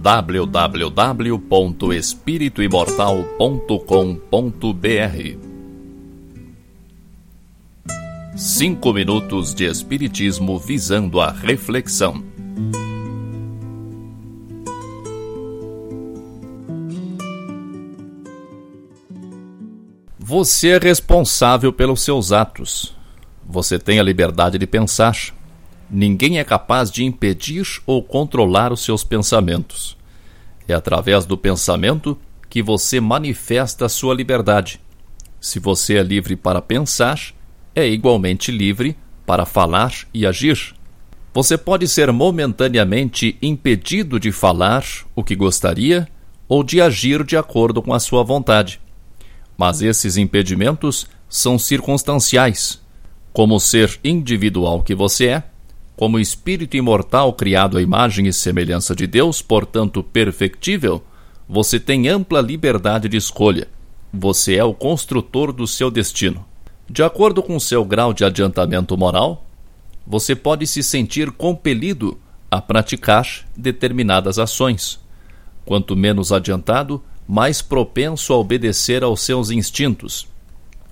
www.espirituimortal.com.br Cinco minutos de Espiritismo visando a reflexão. Você é responsável pelos seus atos. Você tem a liberdade de pensar Ninguém é capaz de impedir ou controlar os seus pensamentos. É através do pensamento que você manifesta a sua liberdade. Se você é livre para pensar, é igualmente livre para falar e agir. Você pode ser momentaneamente impedido de falar o que gostaria ou de agir de acordo com a sua vontade. Mas esses impedimentos são circunstanciais. Como ser individual que você é, como espírito imortal criado à imagem e semelhança de Deus, portanto perfectível, você tem ampla liberdade de escolha. Você é o construtor do seu destino. De acordo com seu grau de adiantamento moral, você pode se sentir compelido a praticar determinadas ações. Quanto menos adiantado, mais propenso a obedecer aos seus instintos.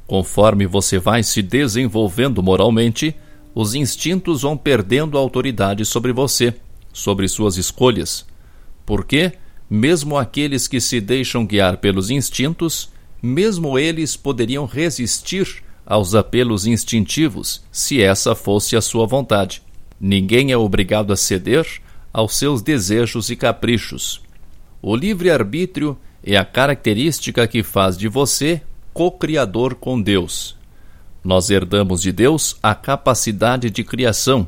Conforme você vai se desenvolvendo moralmente, os instintos vão perdendo autoridade sobre você, sobre suas escolhas. Porque, mesmo aqueles que se deixam guiar pelos instintos, mesmo eles poderiam resistir aos apelos instintivos, se essa fosse a sua vontade. Ninguém é obrigado a ceder aos seus desejos e caprichos. O livre-arbítrio é a característica que faz de você co-criador com Deus. Nós herdamos de Deus a capacidade de criação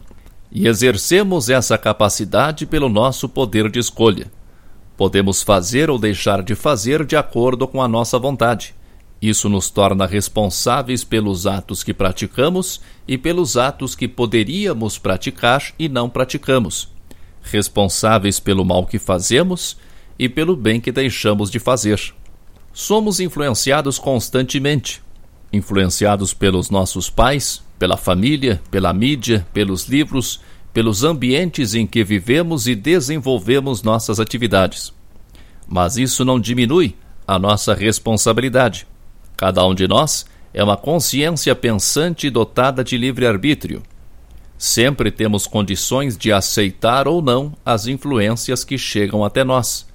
e exercemos essa capacidade pelo nosso poder de escolha. Podemos fazer ou deixar de fazer de acordo com a nossa vontade. Isso nos torna responsáveis pelos atos que praticamos e pelos atos que poderíamos praticar e não praticamos. Responsáveis pelo mal que fazemos e pelo bem que deixamos de fazer. Somos influenciados constantemente influenciados pelos nossos pais, pela família, pela mídia, pelos livros, pelos ambientes em que vivemos e desenvolvemos nossas atividades. Mas isso não diminui a nossa responsabilidade. Cada um de nós é uma consciência pensante dotada de livre-arbítrio. Sempre temos condições de aceitar ou não as influências que chegam até nós.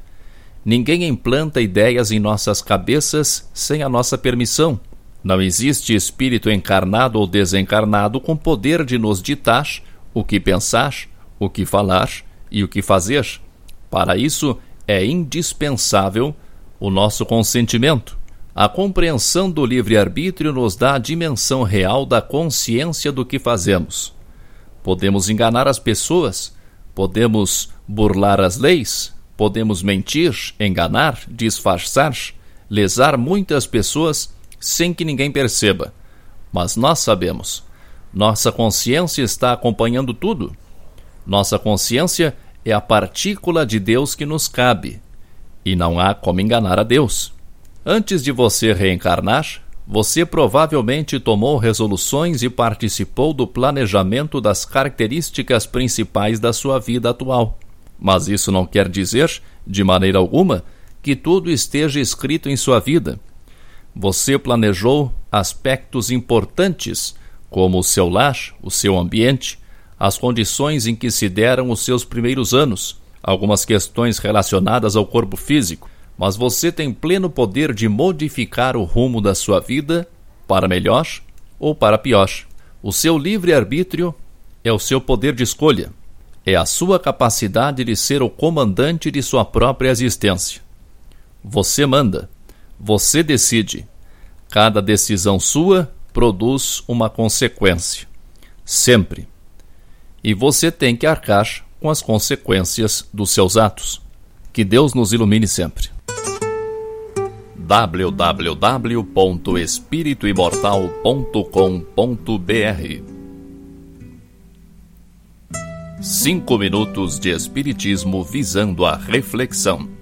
Ninguém implanta ideias em nossas cabeças sem a nossa permissão não existe espírito encarnado ou desencarnado com poder de nos ditar o que pensar, o que falar e o que fazer. Para isso, é indispensável o nosso consentimento. A compreensão do livre-arbítrio nos dá a dimensão real da consciência do que fazemos. Podemos enganar as pessoas, podemos burlar as leis, podemos mentir, enganar, disfarçar, lesar muitas pessoas sem que ninguém perceba. Mas nós sabemos. Nossa consciência está acompanhando tudo. Nossa consciência é a partícula de Deus que nos cabe. E não há como enganar a Deus. Antes de você reencarnar, você provavelmente tomou resoluções e participou do planejamento das características principais da sua vida atual. Mas isso não quer dizer, de maneira alguma, que tudo esteja escrito em sua vida você planejou aspectos importantes, como o seu lar, o seu ambiente, as condições em que se deram os seus primeiros anos, algumas questões relacionadas ao corpo físico, mas você tem pleno poder de modificar o rumo da sua vida para melhor ou para pior. O seu livre-arbítrio é o seu poder de escolha, é a sua capacidade de ser o comandante de sua própria existência. Você manda. Você decide. Cada decisão sua produz uma consequência. Sempre. E você tem que arcar com as consequências dos seus atos. Que Deus nos ilumine sempre. www.espirituimortal.com.br Cinco minutos de Espiritismo visando a reflexão.